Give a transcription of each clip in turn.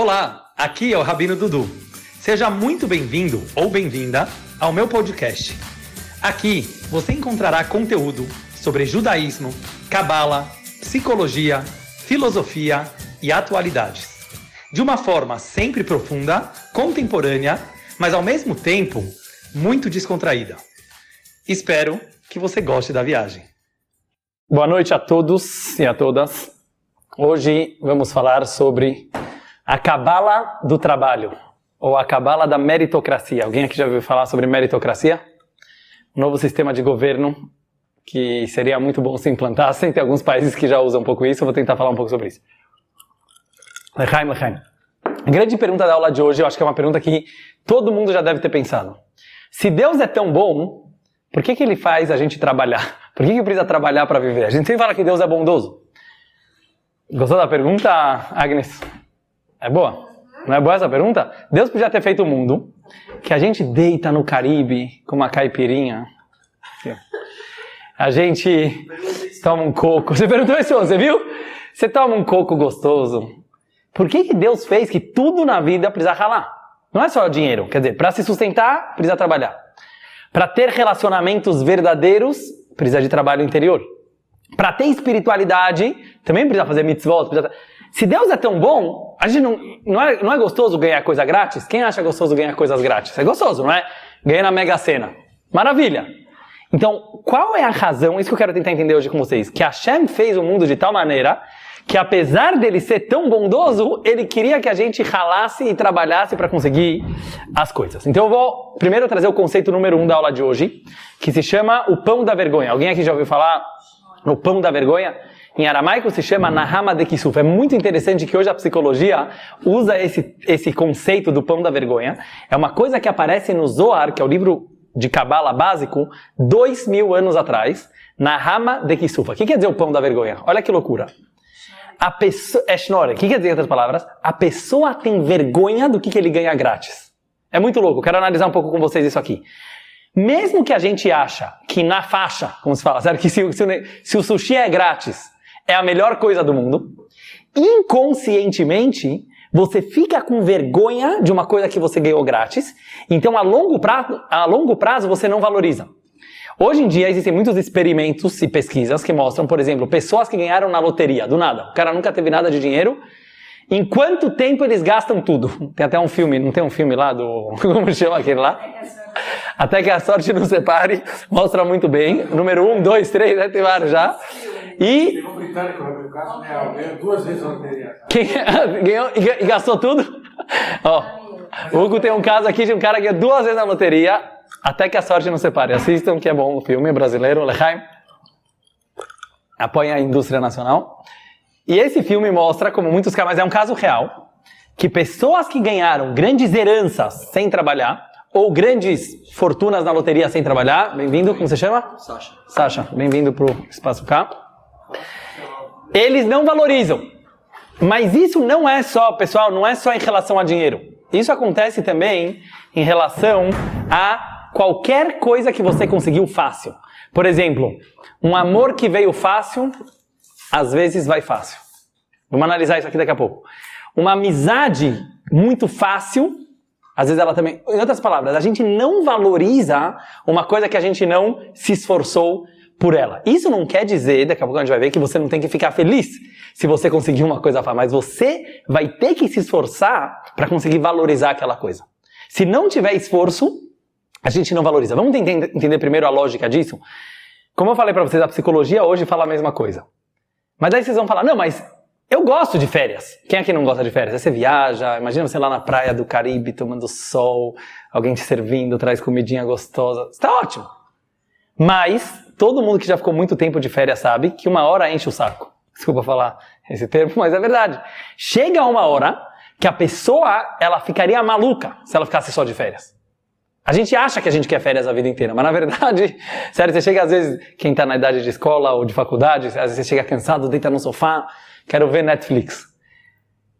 Olá, aqui é o Rabino Dudu. Seja muito bem-vindo ou bem-vinda ao meu podcast. Aqui você encontrará conteúdo sobre judaísmo, cabala, psicologia, filosofia e atualidades. De uma forma sempre profunda, contemporânea, mas ao mesmo tempo muito descontraída. Espero que você goste da viagem. Boa noite a todos e a todas. Hoje vamos falar sobre a cabala do trabalho, ou a cabala da meritocracia. Alguém aqui já ouviu falar sobre meritocracia? Um novo sistema de governo que seria muito bom se implantassem. Tem alguns países que já usam um pouco isso, eu vou tentar falar um pouco sobre isso. Lechaim, Lechaim. A grande pergunta da aula de hoje, eu acho que é uma pergunta que todo mundo já deve ter pensado. Se Deus é tão bom, por que, que ele faz a gente trabalhar? Por que, que precisa trabalhar para viver? A gente sempre fala que Deus é bondoso. Gostou da pergunta, Agnes? É boa? Não é boa essa pergunta? Deus podia ter feito o mundo que a gente deita no Caribe com uma caipirinha. A gente toma um coco. Você perguntou isso, você viu? Você toma um coco gostoso. Por que, que Deus fez que tudo na vida precisa ralar? Não é só dinheiro. Quer dizer, para se sustentar, precisa trabalhar. Para ter relacionamentos verdadeiros, precisa de trabalho interior. Para ter espiritualidade, também precisa fazer mitzvot. Precisa... Se Deus é tão bom, a gente não, não, é, não é gostoso ganhar coisa grátis? Quem acha gostoso ganhar coisas grátis? É gostoso, não é? Ganhar na Mega Sena. Maravilha! Então, qual é a razão, isso que eu quero tentar entender hoje com vocês, que Hashem fez o mundo de tal maneira que apesar dele ser tão bondoso, ele queria que a gente ralasse e trabalhasse para conseguir as coisas. Então eu vou primeiro trazer o conceito número um da aula de hoje, que se chama o pão da vergonha. Alguém aqui já ouviu falar no pão da vergonha? Em aramaico se chama Nahama de Kisuf. É muito interessante que hoje a psicologia usa esse, esse conceito do pão da vergonha. É uma coisa que aparece no Zohar, que é o livro de Cabala básico, dois mil anos atrás. Nahama de Kisuf. O que quer dizer o pão da vergonha? Olha que loucura a pessoa. É. O que quer dizer em outras palavras? A pessoa tem vergonha do que, ele ganha grátis. É muito louco. Quero analisar um pouco com vocês isso aqui. Mesmo que a gente acha que na faixa, como se fala, que se, se, se o sushi é grátis, é a melhor coisa do mundo, inconscientemente você fica com vergonha de uma coisa que você ganhou grátis, então a longo prazo, a longo prazo você não valoriza. Hoje em dia existem muitos experimentos e pesquisas que mostram, por exemplo, pessoas que ganharam na loteria, do nada. O cara nunca teve nada de dinheiro. Em quanto tempo eles gastam tudo? Tem até um filme, não tem um filme lá do. Como chama aquele lá? Até que a sorte nos separe, mostra muito bem. Número um, dois, três, né? tem vários já. E. Teve britânico, no caso, né? ganhou duas vezes a loteria. Quem ganhou e gastou tudo? Ó, o Hugo tem um caso aqui de um cara que ganhou duas vezes na loteria até que a sorte nos separe. Assistam, que é bom o filme brasileiro, Lechaim. Apoia a indústria nacional. E esse filme mostra como muitos casos, mas é um caso real, que pessoas que ganharam grandes heranças sem trabalhar, ou grandes fortunas na loteria sem trabalhar, bem-vindo, como você chama? Sasha. Sasha, bem-vindo para o Espaço K. Eles não valorizam. Mas isso não é só, pessoal, não é só em relação a dinheiro. Isso acontece também em relação a qualquer coisa que você conseguiu fácil. Por exemplo, um amor que veio fácil, às vezes vai fácil. Vamos analisar isso aqui daqui a pouco. Uma amizade muito fácil, às vezes ela também. Em outras palavras, a gente não valoriza uma coisa que a gente não se esforçou por ela. Isso não quer dizer, daqui a pouco a gente vai ver, que você não tem que ficar feliz se você conseguir uma coisa fácil, mas você vai ter que se esforçar para conseguir valorizar aquela coisa. Se não tiver esforço, a gente não valoriza. Vamos entender, primeiro a lógica disso? Como eu falei para vocês, a psicologia hoje fala a mesma coisa. Mas aí vocês vão falar, não, mas eu gosto de férias. Quem aqui não gosta de férias? Aí você viaja, imagina você lá na praia do Caribe tomando sol, alguém te servindo, traz comidinha gostosa. Está ótimo. Mas todo mundo que já ficou muito tempo de férias sabe que uma hora enche o saco. Desculpa falar esse termo, mas é verdade. Chega uma hora que a pessoa ela ficaria maluca se ela ficasse só de férias. A gente acha que a gente quer férias a vida inteira, mas na verdade, sério, você chega às vezes, quem está na idade de escola ou de faculdade, às vezes você chega cansado, deita no sofá, quero ver Netflix.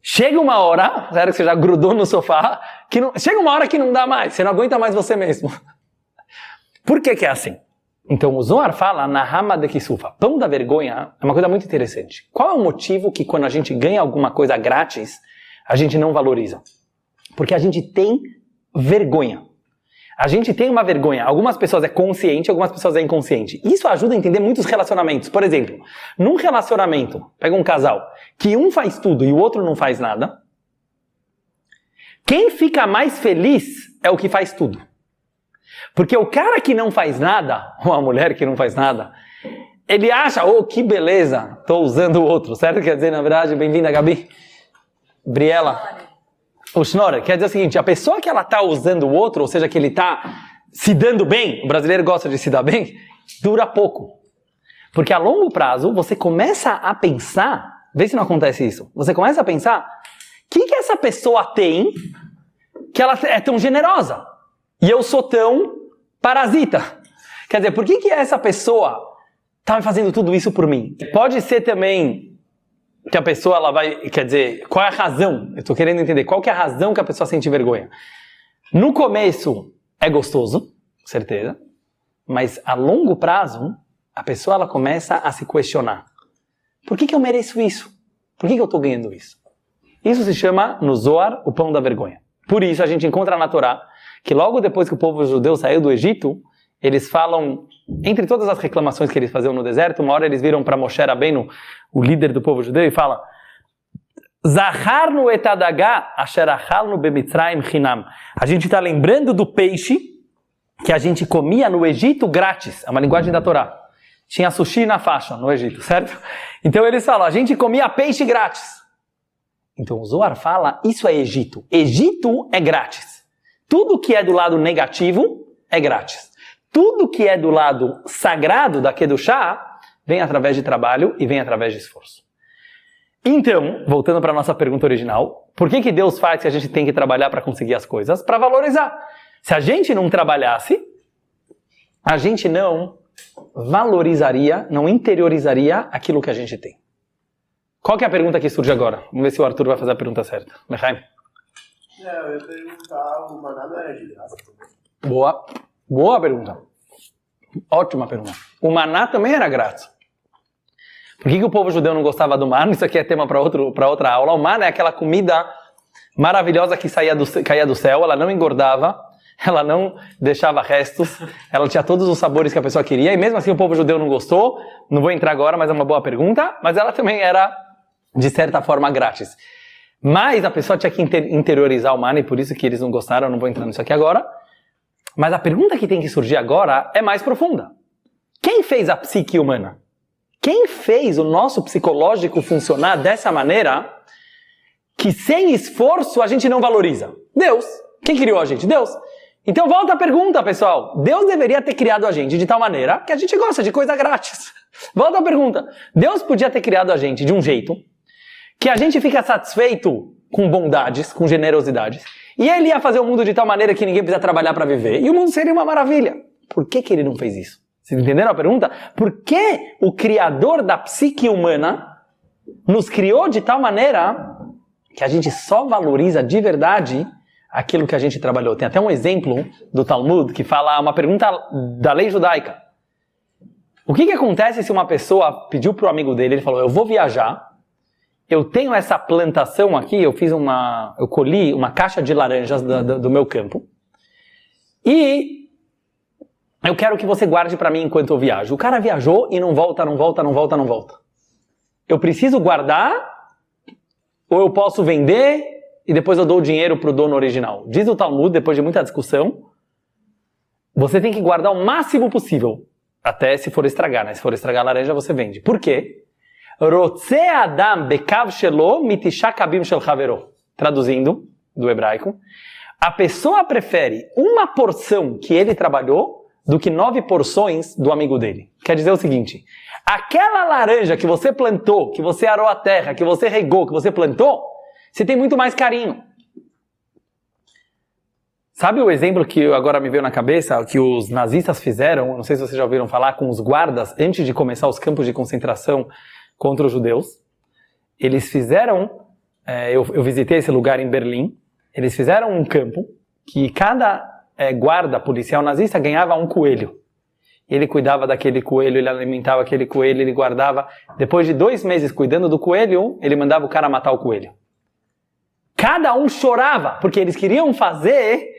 Chega uma hora, sério que você já grudou no sofá, que não, chega uma hora que não dá mais, você não aguenta mais você mesmo. Por que que é assim? Então o Zohar fala na rama de Kisufa, pão da vergonha é uma coisa muito interessante. Qual é o motivo que quando a gente ganha alguma coisa grátis, a gente não valoriza? Porque a gente tem vergonha. A gente tem uma vergonha. Algumas pessoas é consciente, algumas pessoas é inconsciente. Isso ajuda a entender muitos relacionamentos. Por exemplo, num relacionamento, pega um casal, que um faz tudo e o outro não faz nada. Quem fica mais feliz é o que faz tudo. Porque o cara que não faz nada, ou a mulher que não faz nada, ele acha, oh, que beleza, estou usando o outro, certo? Quer dizer, na verdade, bem-vinda, Gabi. Briela. Schnorrer quer dizer o seguinte, a pessoa que ela está usando o outro, ou seja, que ele está se dando bem, o brasileiro gosta de se dar bem, dura pouco. Porque a longo prazo, você começa a pensar, vê se não acontece isso, você começa a pensar, o que, que essa pessoa tem que ela é tão generosa? E eu sou tão parasita. Quer dizer, por que, que essa pessoa está fazendo tudo isso por mim? Pode ser também que a pessoa ela vai, quer dizer, qual é a razão? Eu estou querendo entender qual que é a razão que a pessoa sente vergonha. No começo é gostoso, certeza, mas a longo prazo a pessoa ela começa a se questionar. Por que, que eu mereço isso? Por que, que eu estou ganhando isso? Isso se chama no Zohar o pão da vergonha. Por isso a gente encontra na Torá que logo depois que o povo judeu saiu do Egito, eles falam, entre todas as reclamações que eles faziam no deserto, uma hora eles viram para Moshe Rabbeinu, o líder do povo judeu, e fala: Zahar no etadagá asherachal no bemitzraim chinam. A gente está lembrando do peixe que a gente comia no Egito grátis. É uma linguagem da Torá. Tinha sushi na faixa no Egito, certo? Então eles falam, a gente comia peixe grátis. Então o Zohar fala, isso é Egito. Egito é grátis. Tudo que é do lado negativo é grátis. Tudo que é do lado sagrado da chá vem através de trabalho e vem através de esforço. Então, voltando para a nossa pergunta original, por que, que Deus faz que a gente tem que trabalhar para conseguir as coisas? Para valorizar. Se a gente não trabalhasse, a gente não valorizaria, não interiorizaria aquilo que a gente tem. Qual que é a pergunta que surge agora? Vamos ver se o Arthur vai fazer a pergunta certa. Mechaim? É, eu ia perguntar, maná não era de graça. Boa. Boa pergunta. Ótima pergunta. O maná também era grátis. Por que, que o povo judeu não gostava do maná? Isso aqui é tema para outra aula. O maná é aquela comida maravilhosa que saía do, caía do céu, ela não engordava, ela não deixava restos, ela tinha todos os sabores que a pessoa queria, e mesmo assim o povo judeu não gostou. Não vou entrar agora, mas é uma boa pergunta. Mas ela também era, de certa forma, grátis. Mas a pessoa tinha que interiorizar o maná, e por isso que eles não gostaram, não vou entrar nisso aqui agora. Mas a pergunta que tem que surgir agora é mais profunda. Quem fez a psique humana? Quem fez o nosso psicológico funcionar dessa maneira que sem esforço a gente não valoriza? Deus. Quem criou a gente? Deus. Então volta a pergunta, pessoal. Deus deveria ter criado a gente de tal maneira que a gente gosta de coisa grátis. Volta a pergunta. Deus podia ter criado a gente de um jeito que a gente fica satisfeito com bondades, com generosidades, e ele ia fazer o mundo de tal maneira que ninguém precisa trabalhar para viver. E o mundo seria uma maravilha. Por que, que ele não fez isso? Vocês entenderam a pergunta? Por que o Criador da psique humana nos criou de tal maneira que a gente só valoriza de verdade aquilo que a gente trabalhou? Tem até um exemplo do Talmud que fala uma pergunta da lei judaica. O que, que acontece se uma pessoa pediu para o amigo dele, ele falou, eu vou viajar, eu tenho essa plantação aqui, eu fiz uma, eu colhi uma caixa de laranjas do, do, do meu campo e eu quero que você guarde para mim enquanto eu viajo. O cara viajou e não volta, não volta, não volta, não volta. Eu preciso guardar ou eu posso vender e depois eu dou o dinheiro para o dono original. Diz o Talmud, depois de muita discussão, você tem que guardar o máximo possível, até se for estragar, né? Se for estragar a laranja, você vende. Por quê? Rotze Adam bekav shelo mitishakabim shel havero. Traduzindo do hebraico, a pessoa prefere uma porção que ele trabalhou do que nove porções do amigo dele. Quer dizer o seguinte: aquela laranja que você plantou, que você arou a terra, que você regou, que você plantou, você tem muito mais carinho. Sabe o exemplo que agora me veio na cabeça, que os nazistas fizeram, não sei se vocês já ouviram falar, com os guardas antes de começar os campos de concentração contra os judeus. Eles fizeram, é, eu, eu, visitei esse lugar em Berlim, eles fizeram um campo que cada é, guarda policial nazista ganhava um coelho. Ele cuidava daquele coelho, ele alimentava aquele coelho, ele guardava. Depois de dois meses cuidando do coelho, ele mandava o cara matar o coelho. Cada um chorava, porque eles queriam fazer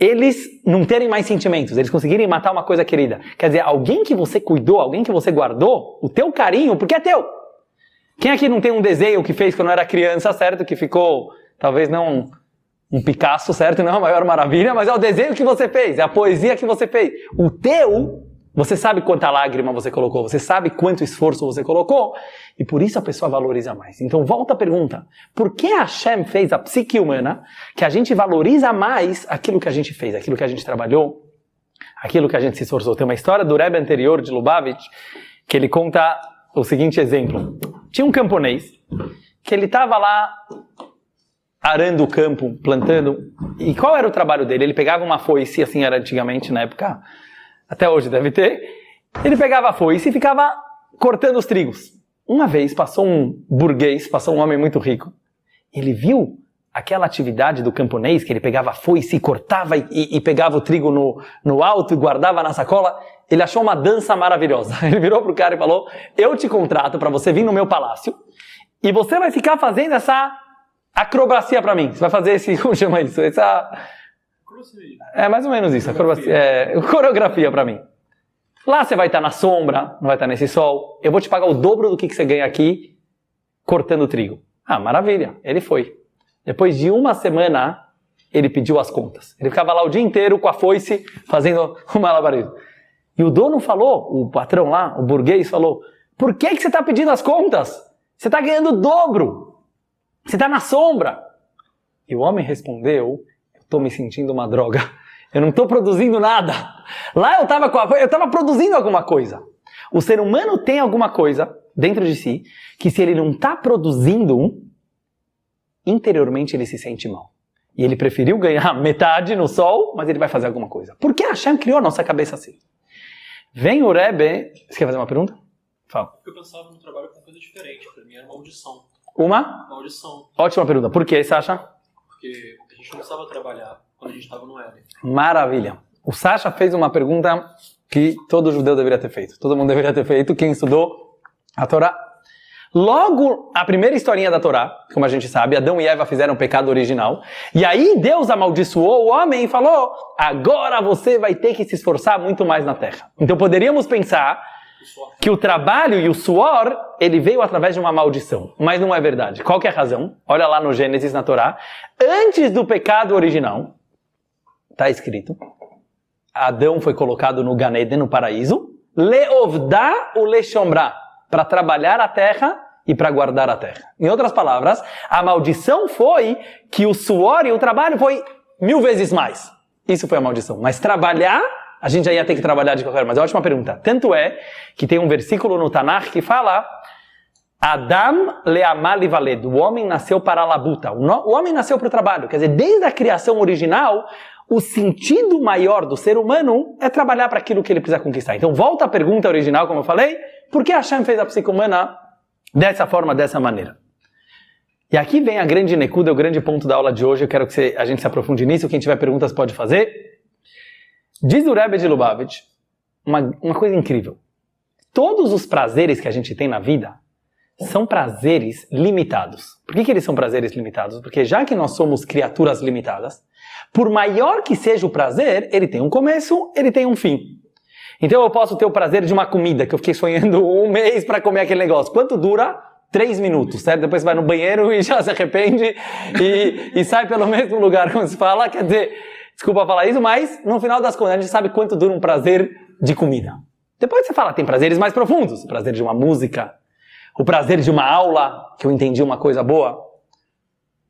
eles não terem mais sentimentos, eles conseguirem matar uma coisa querida. Quer dizer, alguém que você cuidou, alguém que você guardou, o teu carinho, porque é teu. Quem aqui não tem um desenho que fez quando era criança, certo? Que ficou, talvez não um Picasso, certo? Não é a maior maravilha, mas é o desenho que você fez, é a poesia que você fez. O teu você sabe quanta lágrima você colocou, você sabe quanto esforço você colocou, e por isso a pessoa valoriza mais. Então volta a pergunta: por que a Hashem fez a psique humana que a gente valoriza mais aquilo que a gente fez, aquilo que a gente trabalhou, aquilo que a gente se esforçou? Tem uma história do Rebbe anterior de Lubavitch que ele conta o seguinte exemplo: tinha um camponês que ele estava lá arando o campo, plantando, e qual era o trabalho dele? Ele pegava uma foice, assim era antigamente na época até hoje deve ter, ele pegava a foice e ficava cortando os trigos. Uma vez passou um burguês, passou um homem muito rico, ele viu aquela atividade do camponês, que ele pegava a foice e cortava e, e, pegava o trigo no, no alto e guardava na sacola, ele achou uma dança maravilhosa. Ele virou pro cara e falou, eu te contrato para você vir no meu palácio e você vai ficar fazendo essa acrobacia para mim. Você vai fazer esse, como chama isso? Essa é mais ou menos isso, coreografia, é, coreografia para mim. Lá você vai estar na sombra, não vai estar nesse sol. Eu vou te pagar o dobro do que, que você ganha aqui cortando trigo. Ah, maravilha. Ele foi. Depois de uma semana, ele pediu as contas. Ele ficava lá o dia inteiro com a foice fazendo o malabarismo. E o dono falou, o patrão lá, o burguês falou: Por que, que você está pedindo as contas? Você está ganhando o dobro. Você está na sombra. E o homem respondeu estou me sentindo uma droga. Eu não estou produzindo nada. Lá eu estava eu estava produzindo alguma coisa. O ser humano tem alguma coisa dentro de si que se ele não está produzindo, interiormente ele se sente mal. E ele preferiu ganhar metade no sol, mas ele vai fazer alguma coisa. Por que Hashem criou a nossa cabeça assim? Vem o Rebbe... Você quer fazer uma pergunta? Fala. Porque eu pensava no trabalho com coisa diferente. Para mim era uma audição. Uma? Uma audição. Ótima pergunta. Por que, acha? Porque a gente começava a trabalhar quando a gente estava no Éden. Maravilha. O Sasha fez uma pergunta que todo judeu deveria ter feito. Todo mundo deveria ter feito, quem estudou a Torá. Logo, a primeira historinha da Torá, como a gente sabe, Adão e Eva fizeram o pecado original. E aí Deus amaldiçoou o homem e falou: agora você vai ter que se esforçar muito mais na terra. Então poderíamos pensar que o trabalho e o suor, ele veio através de uma maldição. Mas não é verdade. Qual que é a razão? Olha lá no Gênesis, na Torá. Antes do pecado original, está escrito, Adão foi colocado no Ganeden, no paraíso, leovdá o lechombrá, para trabalhar a terra e para guardar a terra. Em outras palavras, a maldição foi que o suor e o trabalho foi mil vezes mais. Isso foi a maldição. Mas trabalhar a gente já ia ter que trabalhar de qualquer forma. Mas é ótima pergunta. Tanto é que tem um versículo no Tanakh que fala Adam leamali valed. O homem nasceu para a labuta. O homem nasceu para o trabalho. Quer dizer, desde a criação original, o sentido maior do ser humano é trabalhar para aquilo que ele precisa conquistar. Então, volta à pergunta original, como eu falei. Por que Hashem fez a psique humana dessa forma, dessa maneira? E aqui vem a grande nekuda, o grande ponto da aula de hoje. Eu quero que a gente se aprofunde nisso. Quem tiver perguntas pode fazer. Diz o Rebbe de Lubavitch uma, uma coisa incrível. Todos os prazeres que a gente tem na vida são prazeres limitados. Por que, que eles são prazeres limitados? Porque já que nós somos criaturas limitadas, por maior que seja o prazer, ele tem um começo, ele tem um fim. Então eu posso ter o prazer de uma comida, que eu fiquei sonhando um mês para comer aquele negócio. Quanto dura? Três minutos, certo? Depois vai no banheiro e já se arrepende e, e sai pelo mesmo lugar, como se fala. Quer dizer, Desculpa falar isso, mas no final das contas a gente sabe quanto dura um prazer de comida. Depois você fala, tem prazeres mais profundos, o prazer de uma música, o prazer de uma aula, que eu entendi uma coisa boa.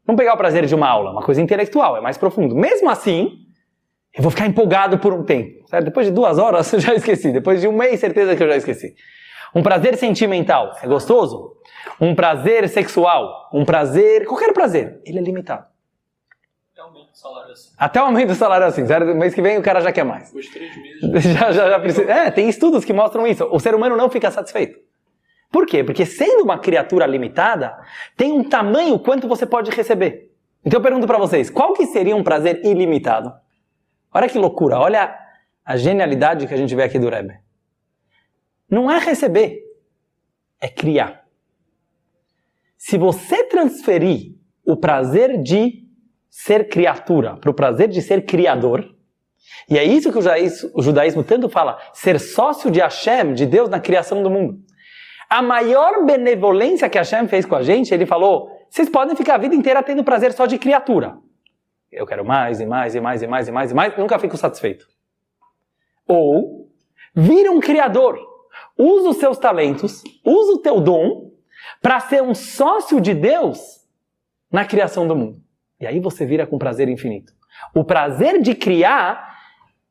Vamos pegar o prazer de uma aula, uma coisa intelectual, é mais profundo. Mesmo assim, eu vou ficar empolgado por um tempo. Certo? Depois de duas horas eu já esqueci. Depois de um mês, certeza que eu já esqueci. Um prazer sentimental, é gostoso? Um prazer sexual, um prazer, qualquer prazer, ele é limitado salário assim. Até o aumento do salário assim. Zero, mês que vem o cara já quer mais. Depois de três meses. já, já, já precisa. É, tem estudos que mostram isso. O ser humano não fica satisfeito. Por quê? Porque sendo uma criatura limitada, tem um tamanho quanto você pode receber. Então eu pergunto para vocês, qual que seria um prazer ilimitado? Olha que loucura, olha a genialidade que a gente vê aqui do Rebbe. Não é receber, é criar. Se você transferir o prazer de ser criatura, para o prazer de ser criador. E é isso que o judaísmo, o judaísmo tanto fala, ser sócio de Hashem, de Deus na criação do mundo. A maior benevolência que Hashem fez com a gente, ele falou, vocês podem ficar a vida inteira tendo prazer só de criatura. Eu quero mais e mais e mais e mais e mais e mais, nunca fico satisfeito. Ou, vira um criador. Usa os seus talentos, usa o teu dom para ser um sócio de Deus na criação do mundo. E aí você vira com prazer infinito. O prazer de criar,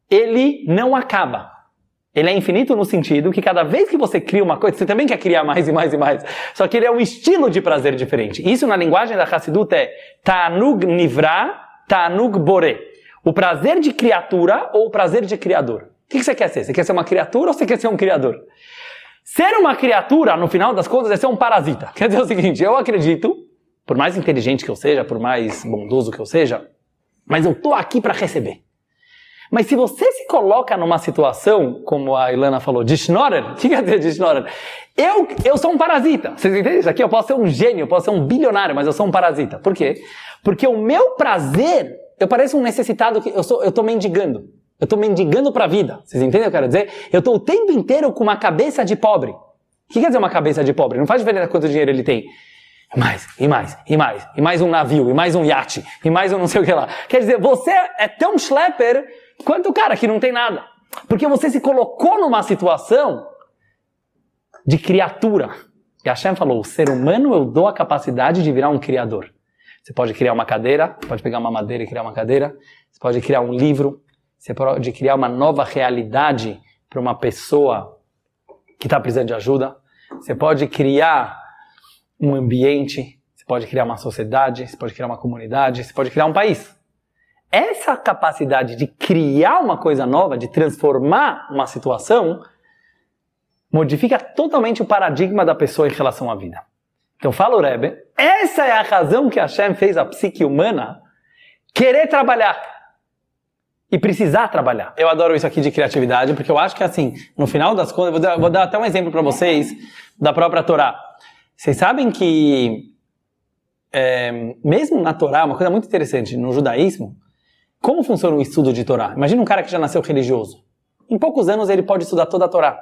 ele não acaba. Ele é infinito no sentido que cada vez que você cria uma coisa, você também quer criar mais e mais e mais. Só que ele é um estilo de prazer diferente. Isso na linguagem da Hassidut é Ta'anug Nivra, Ta'anug Bore. O prazer de criatura ou o prazer de criador. O que você quer ser? Você quer ser uma criatura ou você quer ser um criador? Ser uma criatura, no final das contas, é ser um parasita. Quer dizer o seguinte, eu acredito, por mais inteligente que eu seja, por mais bondoso que eu seja, mas eu tô aqui para receber. Mas se você se coloca numa situação, como a Ilana falou, de schnorrer, o que quer dizer de schnorrer? Eu, eu sou um parasita. Vocês entendem isso aqui? Eu posso ser um gênio, eu posso ser um bilionário, mas eu sou um parasita. Por quê? Porque o meu prazer, eu pareço um necessitado que eu sou, eu tô mendigando. Eu estou mendigando para a vida. Vocês entendem o que eu quero dizer? Eu estou o tempo inteiro com uma cabeça de pobre. O que quer dizer uma cabeça de pobre? Não faz diferença quanto dinheiro ele tem. Mais, e mais, e mais, e mais um navio, e mais um iate, e mais um não sei o que lá. Quer dizer, você é tão schlepper quanto o cara que não tem nada. Porque você se colocou numa situação de criatura. E Hashem falou, o ser humano eu dou a capacidade de virar um criador. Você pode criar uma cadeira, pode pegar uma madeira e criar uma cadeira, você pode criar um livro, você pode criar uma nova realidade para uma pessoa que está precisando de ajuda. Você pode criar um ambiente, você pode criar uma sociedade, você pode criar uma comunidade, você pode criar um país. Essa capacidade de criar uma coisa nova, de transformar uma situação, modifica totalmente o paradigma da pessoa em relação à vida. Então fala o Rebbe, essa é a razão que Hashem fez a psique humana querer trabalhar e precisar trabalhar. Eu adoro isso aqui de criatividade, porque eu acho que assim, no final das contas, vou dar, vou dar até um exemplo para vocês da própria Torá. Vocês sabem que é, mesmo na Torá, uma coisa muito interessante no judaísmo, como funciona o estudo de Torá? Imagina um cara que já nasceu religioso. Em poucos anos ele pode estudar toda a Torá.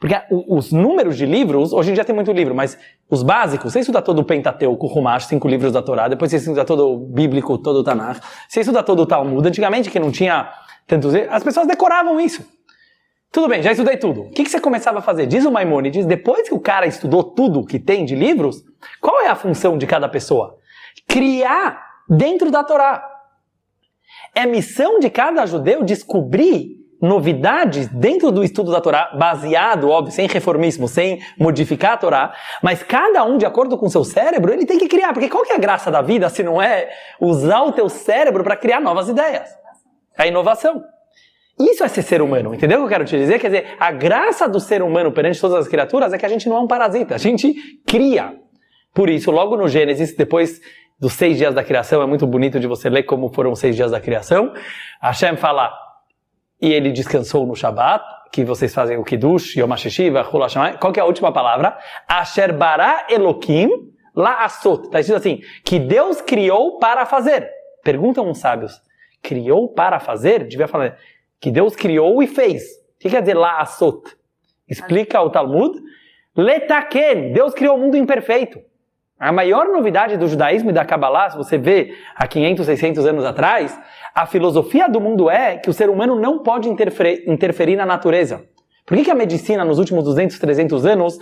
Porque os números de livros, hoje em dia tem muito livro, mas os básicos, você estuda todo o Pentateuco, o Rumash, cinco livros da Torá, depois você estuda todo o Bíblico, todo o Tanakh, você estuda todo o Talmud, antigamente que não tinha tantos as pessoas decoravam isso. Tudo bem, já estudei tudo. O que, que você começava a fazer? Diz o Maimonides, depois que o cara estudou tudo que tem de livros, qual é a função de cada pessoa? Criar dentro da Torá. É missão de cada judeu descobrir novidades dentro do estudo da Torá, baseado, óbvio, sem reformismo, sem modificar a Torá, mas cada um, de acordo com seu cérebro, ele tem que criar. Porque qual que é a graça da vida se não é usar o teu cérebro para criar novas ideias? É a inovação. Isso é ser ser humano, entendeu o que eu quero te dizer? Quer dizer, a graça do ser humano perante todas as criaturas é que a gente não é um parasita, a gente cria. Por isso, logo no Gênesis, depois dos seis dias da criação, é muito bonito de você ler como foram os seis dias da criação, Hashem fala, e ele descansou no Shabat, que vocês fazem o Kiddush, Yom HaShishiva, Hul Qual que é a última palavra? Asher bara Elohim la asot. Está escrito assim, que Deus criou para fazer. Perguntam os sábios, criou para fazer? Devia falar, que Deus criou e fez. O que quer dizer la asot? Explica o Talmud. Letaken, Deus criou o mundo imperfeito. A maior novidade do judaísmo e da Kabbalah, se você vê há 500, 600 anos atrás, a filosofia do mundo é que o ser humano não pode interferir, interferir na natureza. Por que, que a medicina nos últimos 200, 300 anos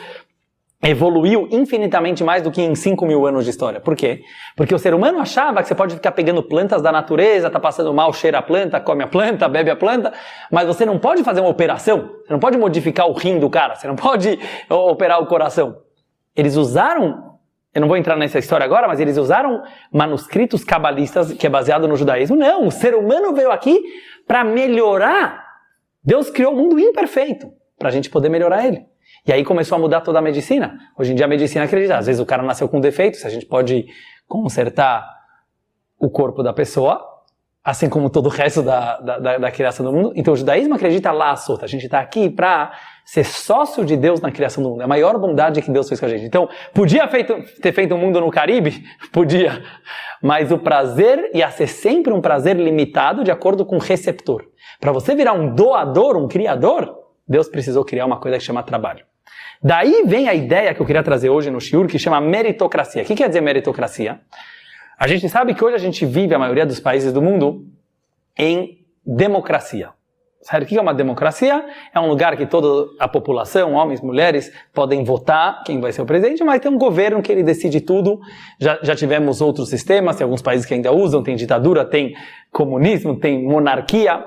evoluiu infinitamente mais do que em 5 mil anos de história. Por quê? Porque o ser humano achava que você pode ficar pegando plantas da natureza, tá passando mal, cheira a planta, come a planta, bebe a planta, mas você não pode fazer uma operação, você não pode modificar o rim do cara, você não pode operar o coração. Eles usaram eu não vou entrar nessa história agora, mas eles usaram manuscritos cabalistas, que é baseado no judaísmo. Não, o ser humano veio aqui para melhorar. Deus criou o um mundo imperfeito para a gente poder melhorar ele. E aí começou a mudar toda a medicina. Hoje em dia a medicina acredita. Às vezes o cara nasceu com defeito, se a gente pode consertar o corpo da pessoa, assim como todo o resto da, da, da, da criação do mundo. Então o judaísmo acredita lá solta. A gente está aqui para ser sócio de Deus na criação do mundo. É a maior bondade que Deus fez com a gente. Então, podia feito, ter feito um mundo no Caribe? Podia. Mas o prazer ia ser sempre um prazer limitado de acordo com o receptor. Para você virar um doador, um criador, Deus precisou criar uma coisa que chama trabalho. Daí vem a ideia que eu queria trazer hoje no Shiur, que chama meritocracia. O que quer dizer meritocracia? A gente sabe que hoje a gente vive, a maioria dos países do mundo, em democracia. Sabe o que é uma democracia? É um lugar que toda a população, homens, mulheres, podem votar quem vai ser o presidente, mas tem um governo que ele decide tudo. Já, já tivemos outros sistemas, tem alguns países que ainda usam, tem ditadura, tem comunismo, tem monarquia.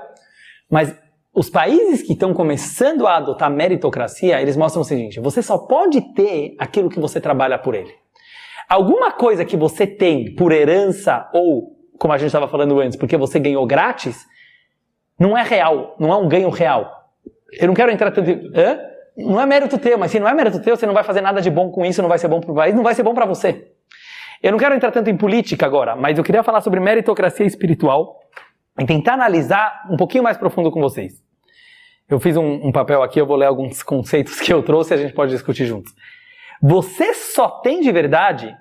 Mas os países que estão começando a adotar meritocracia, eles mostram o seguinte: você só pode ter aquilo que você trabalha por ele. Alguma coisa que você tem por herança ou, como a gente estava falando antes, porque você ganhou grátis, não é real, não é um ganho real. Eu não quero entrar tanto. Hã? Não é mérito teu, mas se não é mérito teu, você não vai fazer nada de bom com isso, não vai ser bom para o país, não vai ser bom para você. Eu não quero entrar tanto em política agora, mas eu queria falar sobre meritocracia espiritual e tentar analisar um pouquinho mais profundo com vocês. Eu fiz um, um papel aqui, eu vou ler alguns conceitos que eu trouxe e a gente pode discutir juntos. Você só tem de verdade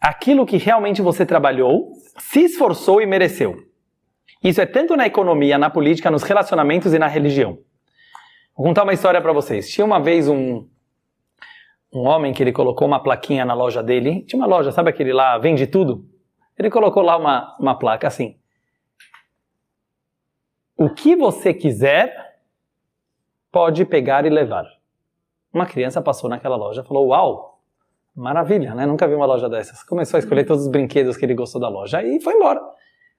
aquilo que realmente você trabalhou, se esforçou e mereceu. Isso é tanto na economia, na política, nos relacionamentos e na religião. Vou contar uma história para vocês. Tinha uma vez um, um homem que ele colocou uma plaquinha na loja dele. Tinha uma loja, sabe aquele lá, vende tudo? Ele colocou lá uma, uma placa assim. O que você quiser, pode pegar e levar. Uma criança passou naquela loja e falou: Uau, maravilha, né? Nunca vi uma loja dessas. Começou a escolher todos os brinquedos que ele gostou da loja e foi embora.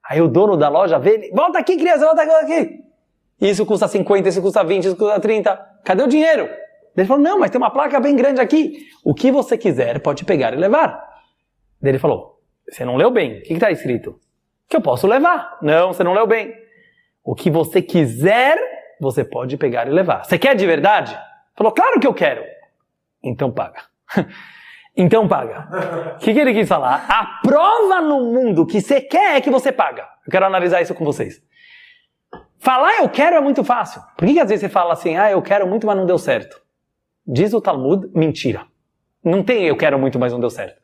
Aí o dono da loja vê ele: Volta aqui, criança, volta aqui. Isso custa 50, isso custa 20, isso custa 30. Cadê o dinheiro? Ele falou: Não, mas tem uma placa bem grande aqui. O que você quiser pode pegar e levar. Ele falou: Você não leu bem. O que está escrito? Que eu posso levar. Não, você não leu bem. O que você quiser, você pode pegar e levar. Você quer de verdade? Falou, claro que eu quero. Então paga. então paga. O que, que ele quis falar? A prova no mundo que você quer é que você paga. Eu quero analisar isso com vocês. Falar eu quero é muito fácil. Por que, que às vezes você fala assim, ah, eu quero muito, mas não deu certo? Diz o Talmud, mentira. Não tem eu quero muito, mas não deu certo.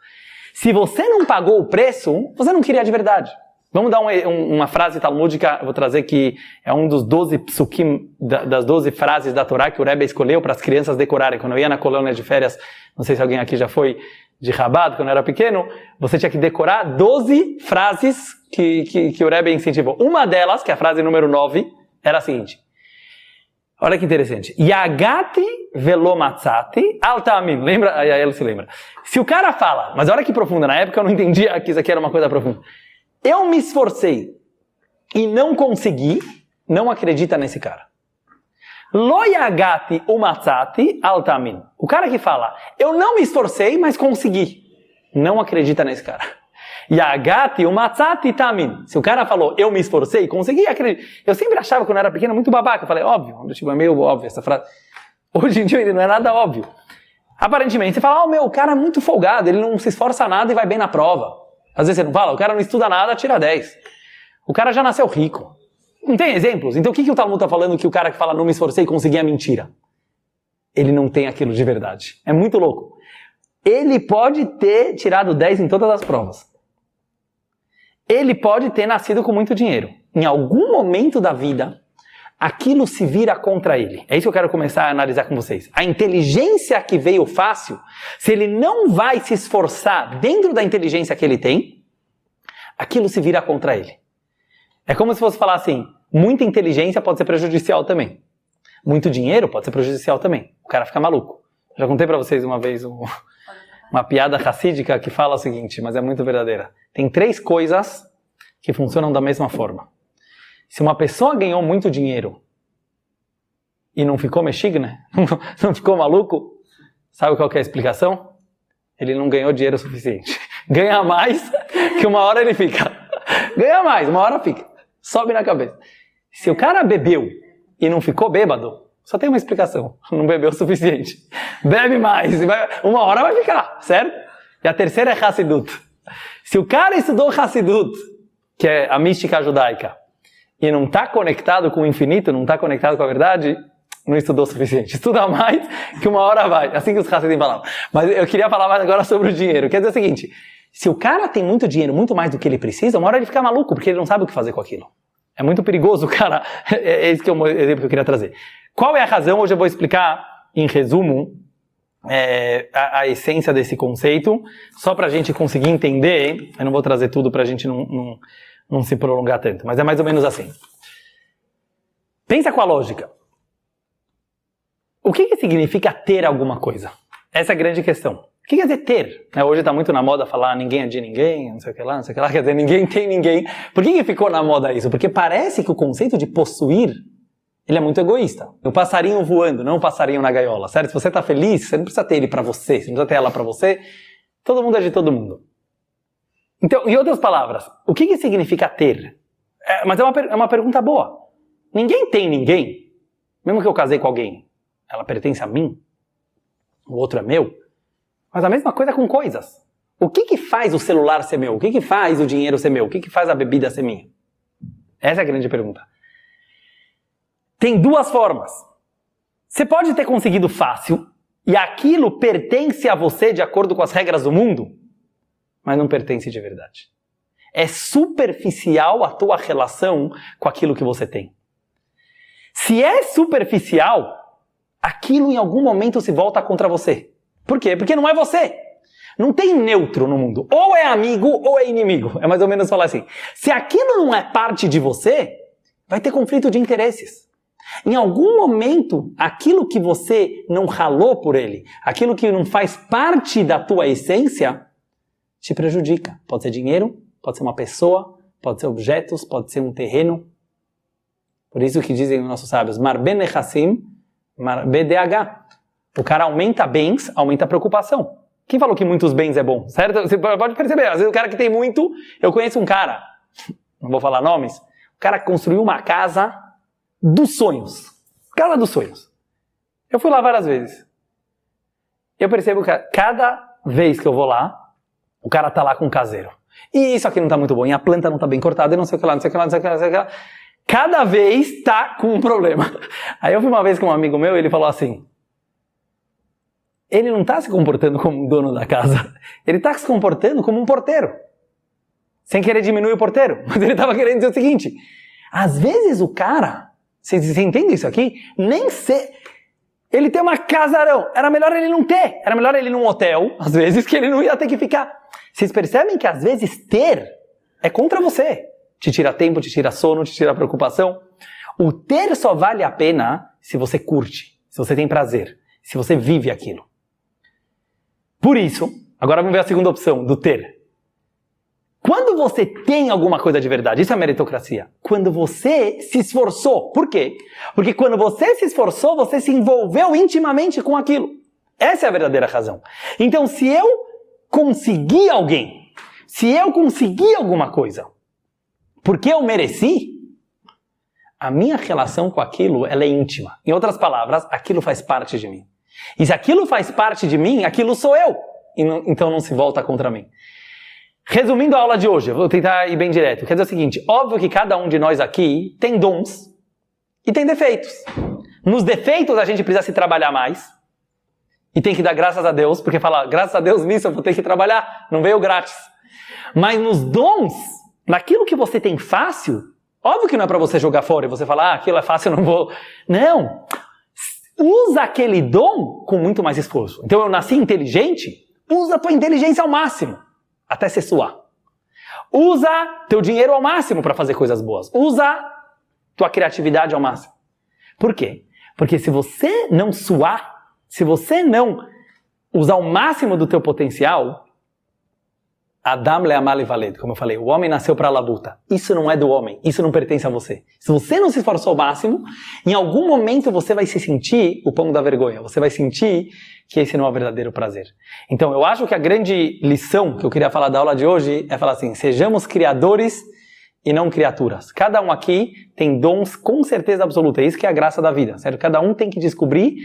Se você não pagou o preço, você não queria de verdade. Vamos dar um, um, uma frase talmúdica, vou trazer que é um dos 12 psukim, das 12 frases da Torá que o Rebbe escolheu para as crianças decorarem. Quando eu ia na colônia de férias, não sei se alguém aqui já foi de Rabat, quando eu era pequeno, você tinha que decorar 12 frases que, que, que o Rebbe incentivou. Uma delas, que é a frase número 9, era a seguinte. Olha que interessante. Yagati velomatzati altamim. Lembra? Aí ela se lembra. Se o cara fala, mas olha que profunda, na época eu não entendia que isso aqui era uma coisa profunda eu me esforcei e não consegui, não acredita nesse cara. Loyagati umatzati altamin. O cara que fala, eu não me esforcei, mas consegui. Não acredita nesse cara. Yagati umatzati tamin. Se o cara falou, eu me esforcei, consegui, acredito. Eu sempre achava quando eu era pequeno muito babaca. Eu falei, óbvio, tipo, é meio óbvio essa frase. Hoje em dia ele não é nada óbvio. Aparentemente, você fala, oh meu, o cara é muito folgado, ele não se esforça nada e vai bem na prova. Às vezes você não fala, o cara não estuda nada, tira 10. O cara já nasceu rico. Não tem exemplos? Então o que, que o Talmud está falando que o cara que fala não me esforcei e consegui a mentira? Ele não tem aquilo de verdade. É muito louco. Ele pode ter tirado 10 em todas as provas. Ele pode ter nascido com muito dinheiro. Em algum momento da vida, aquilo se vira contra ele. É isso que eu quero começar a analisar com vocês. A inteligência que veio fácil, se ele não vai se esforçar dentro da inteligência que ele tem, aquilo se vira contra ele. É como se fosse falar assim: muita inteligência pode ser prejudicial também. Muito dinheiro pode ser prejudicial também. O cara fica maluco. Já contei para vocês uma vez um, uma piada racídica que fala o seguinte, mas é muito verdadeira. Tem três coisas que funcionam da mesma forma. Se uma pessoa ganhou muito dinheiro e não ficou mexigna, não ficou maluco, sabe qual é a explicação? Ele não ganhou dinheiro suficiente. Ganha mais que uma hora ele fica. Ganha mais, uma hora fica. Sobe na cabeça. Se o cara bebeu e não ficou bêbado, só tem uma explicação. Não bebeu o suficiente. Bebe mais. Uma hora vai ficar, certo? E a terceira é Hassidut. Se o cara estudou Hassidut, que é a mística judaica, e não está conectado com o infinito, não está conectado com a verdade, não estudou o suficiente. Estuda mais que uma hora vai. Assim que os Hassidim falavam. Mas eu queria falar mais agora sobre o dinheiro. Quer dizer o seguinte, se o cara tem muito dinheiro, muito mais do que ele precisa, uma hora ele fica maluco, porque ele não sabe o que fazer com aquilo. É muito perigoso, cara. É esse que é o exemplo que eu queria trazer. Qual é a razão? Hoje eu vou explicar, em resumo, é, a, a, essência desse conceito, só para a gente conseguir entender. Eu não vou trazer tudo para a gente não, não, não se prolongar tanto, mas é mais ou menos assim. Pensa com a lógica. O que, que significa ter alguma coisa? Essa é a grande questão. O que quer dizer ter? É, hoje está muito na moda falar ninguém é de ninguém, não sei o que lá, não sei o que lá, quer dizer ninguém tem ninguém. Por que, que ficou na moda isso? Porque parece que o conceito de possuir ele é muito egoísta. O passarinho voando, não o passarinho na gaiola, certo? Se você está feliz, você não precisa ter ele para você, você não precisa ter ela para você. Todo mundo é de todo mundo. Então, em outras palavras, o que, que significa ter? É, mas é uma, é uma pergunta boa. Ninguém tem ninguém. Mesmo que eu casei com alguém, ela pertence a mim, o outro é meu. Mas a mesma coisa com coisas. O que, que faz o celular ser meu? O que, que faz o dinheiro ser meu? O que, que faz a bebida ser minha? Essa é a grande pergunta. Tem duas formas. Você pode ter conseguido fácil e aquilo pertence a você de acordo com as regras do mundo, mas não pertence de verdade. É superficial a tua relação com aquilo que você tem. Se é superficial, aquilo em algum momento se volta contra você. Por quê? Porque não é você. Não tem neutro no mundo. Ou é amigo ou é inimigo. É mais ou menos falar assim. Se aquilo não é parte de você, vai ter conflito de interesses. Em algum momento, aquilo que você não ralou por ele, aquilo que não faz parte da tua essência, te prejudica. Pode ser dinheiro, pode ser uma pessoa, pode ser objetos, pode ser um terreno. Por isso que dizem os nossos sábios, mar ben mar BDH. O cara aumenta bens, aumenta preocupação. Quem falou que muitos bens é bom? Certo? Você pode perceber, às vezes o cara que tem muito, eu conheço um cara, não vou falar nomes, o cara construiu uma casa dos sonhos. Casa dos sonhos. Eu fui lá várias vezes. Eu percebo que cada vez que eu vou lá, o cara tá lá com o caseiro. E isso aqui não tá muito bom, e a planta não tá bem cortada, e não sei o que lá, não sei o que lá, não sei o que lá, não sei o que lá. Cada vez tá com um problema. Aí eu fui uma vez com um amigo meu, ele falou assim: ele não está se comportando como um dono da casa, ele está se comportando como um porteiro. Sem querer diminuir o porteiro, mas ele estava querendo dizer o seguinte: às vezes o cara vocês entendem isso aqui? Nem ser. Ele tem uma casarão. Era melhor ele não ter. Era melhor ele ir num hotel, às vezes, que ele não ia ter que ficar. Vocês percebem que às vezes ter é contra você. Te tira tempo, te tira sono, te tira preocupação. O ter só vale a pena se você curte, se você tem prazer, se você vive aquilo. Por isso, agora vamos ver a segunda opção do ter. Quando você tem alguma coisa de verdade, isso é meritocracia. Quando você se esforçou. Por quê? Porque quando você se esforçou, você se envolveu intimamente com aquilo. Essa é a verdadeira razão. Então, se eu consegui alguém, se eu consegui alguma coisa, porque eu mereci, a minha relação com aquilo ela é íntima. Em outras palavras, aquilo faz parte de mim. E se aquilo faz parte de mim, aquilo sou eu. Não, então não se volta contra mim. Resumindo a aula de hoje, vou tentar ir bem direto. Quer dizer o seguinte: óbvio que cada um de nós aqui tem dons e tem defeitos. Nos defeitos a gente precisa se trabalhar mais. E tem que dar graças a Deus, porque falar, graças a Deus nisso eu vou ter que trabalhar, não veio grátis. Mas nos dons, naquilo que você tem fácil, óbvio que não é para você jogar fora e você falar, ah, aquilo é fácil, eu não vou. Não! Usa aquele dom com muito mais esforço. Então eu nasci inteligente, usa a tua inteligência ao máximo até se suar. Usa teu dinheiro ao máximo para fazer coisas boas. Usa tua criatividade ao máximo. Por quê? Porque se você não suar, se você não usar o máximo do teu potencial, Adam le amale valed, como eu falei, o homem nasceu para a labuta. Isso não é do homem, isso não pertence a você. Se você não se esforçou ao máximo, em algum momento você vai se sentir o pão da vergonha, você vai sentir que esse não é o verdadeiro prazer. Então, eu acho que a grande lição que eu queria falar da aula de hoje é falar assim: sejamos criadores e não criaturas. Cada um aqui tem dons com certeza absoluta, isso que é a graça da vida, certo? Cada um tem que descobrir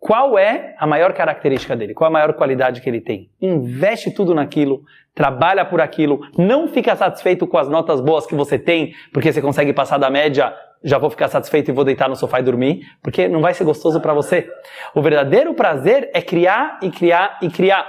Qual é a maior característica dele? Qual a maior qualidade que ele tem? Investe tudo naquilo, trabalha por aquilo, não fica satisfeito com as notas boas que você tem, porque você consegue passar da média, já vou ficar satisfeito e vou deitar no sofá e dormir, porque não vai ser gostoso para você. O verdadeiro prazer é criar e criar e criar.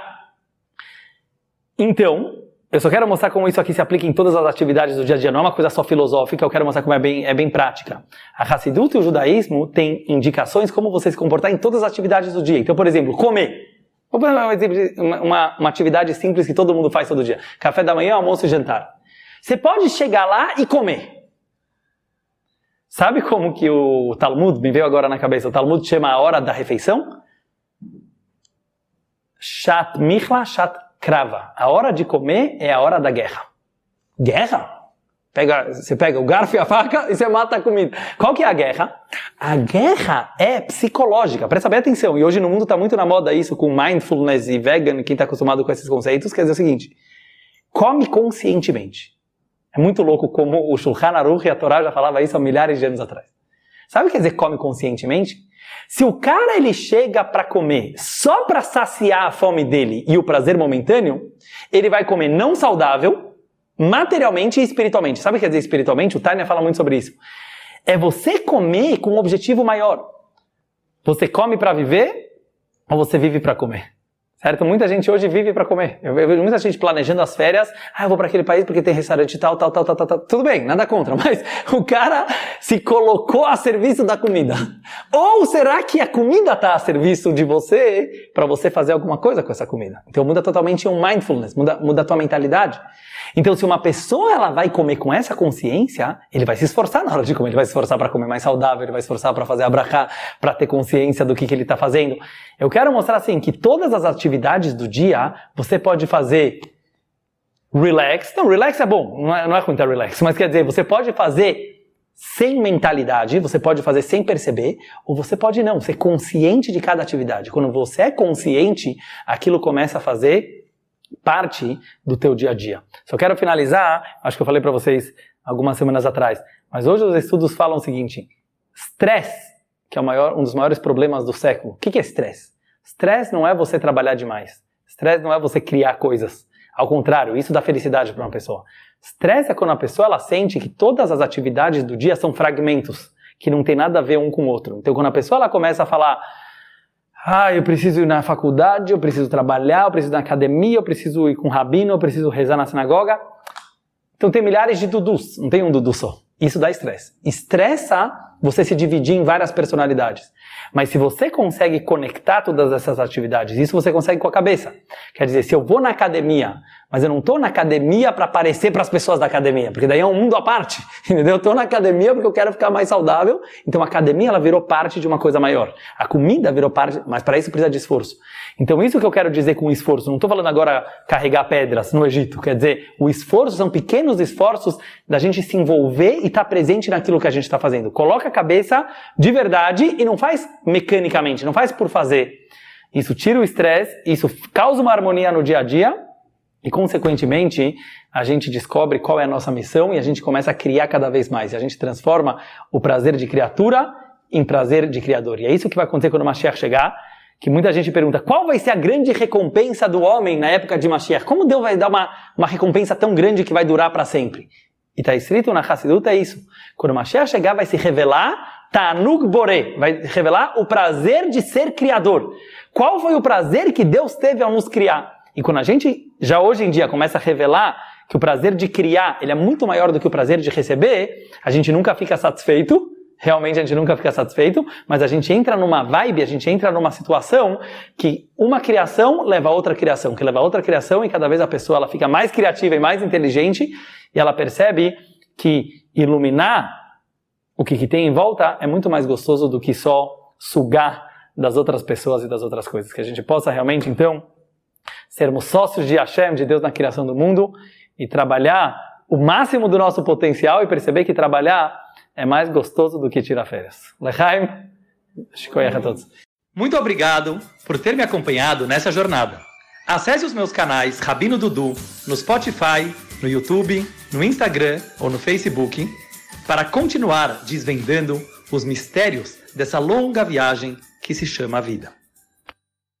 Então, eu só quero mostrar como isso aqui se aplica em todas as atividades do dia a dia. Não é uma coisa só filosófica, eu quero mostrar como é bem, é bem prática. A Hassidut e o judaísmo têm indicações como você se comportar em todas as atividades do dia. Então, por exemplo, comer. Um uma, uma, uma atividade simples que todo mundo faz todo dia. Café da manhã, almoço e jantar. Você pode chegar lá e comer. Sabe como que o Talmud, me veio agora na cabeça, o Talmud chama a hora da refeição? Shat michla, shat crava. A hora de comer é a hora da guerra. Guerra? Pega, você pega o garfo e a faca e você mata a comida. Qual que é a guerra? A guerra é psicológica. Presta bem atenção. E hoje no mundo está muito na moda isso com mindfulness e vegan, quem está acostumado com esses conceitos, quer dizer o seguinte: come conscientemente. É muito louco como o Shulchan Aruch e a Torá já falava isso há milhares de anos atrás. Sabe o que quer dizer come conscientemente? Se o cara ele chega para comer só para saciar a fome dele e o prazer momentâneo, ele vai comer não saudável, materialmente e espiritualmente. Sabe o que quer dizer espiritualmente? O Tânia fala muito sobre isso. É você comer com um objetivo maior. Você come para viver ou você vive para comer? Certo? Muita gente hoje vive para comer. Eu vejo muita gente planejando as férias. Ah, eu vou para aquele país porque tem restaurante tal, tal, tal, tal, tal, tal. Tudo bem, nada contra, mas o cara se colocou a serviço da comida. Ou será que a comida está a serviço de você para você fazer alguma coisa com essa comida? Então muda totalmente um mindfulness, muda, muda a tua mentalidade. Então, se uma pessoa ela vai comer com essa consciência, ele vai se esforçar na hora de comer, ele vai se esforçar para comer mais saudável, ele vai se esforçar para fazer abrahá, para ter consciência do que, que ele está fazendo. Eu quero mostrar assim que todas as atividades do dia você pode fazer relax. Não, relax é bom, não é, não é ruim ter relax, mas quer dizer, você pode fazer sem mentalidade, você pode fazer sem perceber, ou você pode não, ser consciente de cada atividade. Quando você é consciente, aquilo começa a fazer parte do teu dia a dia. Só quero finalizar, acho que eu falei para vocês algumas semanas atrás, mas hoje os estudos falam o seguinte: estresse, que é maior, um dos maiores problemas do século. O que é estresse? Estresse não é você trabalhar demais. Estresse não é você criar coisas. Ao contrário, isso dá felicidade para uma pessoa. Estresse é quando a pessoa ela sente que todas as atividades do dia são fragmentos, que não tem nada a ver um com o outro. Então, quando a pessoa ela começa a falar ah, eu preciso ir na faculdade, eu preciso trabalhar, eu preciso ir na academia, eu preciso ir com o rabino, eu preciso rezar na sinagoga. Então tem milhares de dudus, não tem um dudu só. Isso dá estresse. Estressa você se dividir em várias personalidades. Mas se você consegue conectar todas essas atividades, isso você consegue com a cabeça. Quer dizer, se eu vou na academia, mas eu não estou na academia para aparecer para as pessoas da academia, porque daí é um mundo à parte, entendeu? Eu estou na academia porque eu quero ficar mais saudável, então a academia ela virou parte de uma coisa maior. A comida virou parte, mas para isso precisa de esforço. Então isso que eu quero dizer com esforço, não estou falando agora carregar pedras no Egito, quer dizer, o esforço são pequenos esforços da gente se envolver e estar tá presente naquilo que a gente está fazendo. Coloca a cabeça de verdade e não faz mecanicamente, não faz por fazer. Isso tira o estresse, isso causa uma harmonia no dia a dia e, consequentemente, a gente descobre qual é a nossa missão e a gente começa a criar cada vez mais. E a gente transforma o prazer de criatura em prazer de criador. E é isso que vai acontecer quando o Mashiach chegar, que muita gente pergunta, qual vai ser a grande recompensa do homem na época de Mashiach? Como Deus vai dar uma, uma recompensa tão grande que vai durar para sempre? E está escrito na Hassidut é isso. Quando o Mashiach chegar, vai se revelar Tanug Boré, vai revelar o prazer de ser criador. Qual foi o prazer que Deus teve ao nos criar? E quando a gente já hoje em dia começa a revelar que o prazer de criar ele é muito maior do que o prazer de receber, a gente nunca fica satisfeito. Realmente a gente nunca fica satisfeito, mas a gente entra numa vibe, a gente entra numa situação que uma criação leva a outra criação, que leva a outra criação e cada vez a pessoa ela fica mais criativa e mais inteligente e ela percebe que iluminar o que, que tem em volta é muito mais gostoso do que só sugar das outras pessoas e das outras coisas. Que a gente possa realmente, então, sermos sócios de Hashem, de Deus na criação do mundo e trabalhar o máximo do nosso potencial e perceber que trabalhar é mais gostoso do que tirar férias. Lechaim, a todos. Muito obrigado por ter me acompanhado nessa jornada. Acesse os meus canais Rabino Dudu no Spotify, no YouTube, no Instagram ou no Facebook para continuar desvendando os mistérios dessa longa viagem que se chama vida.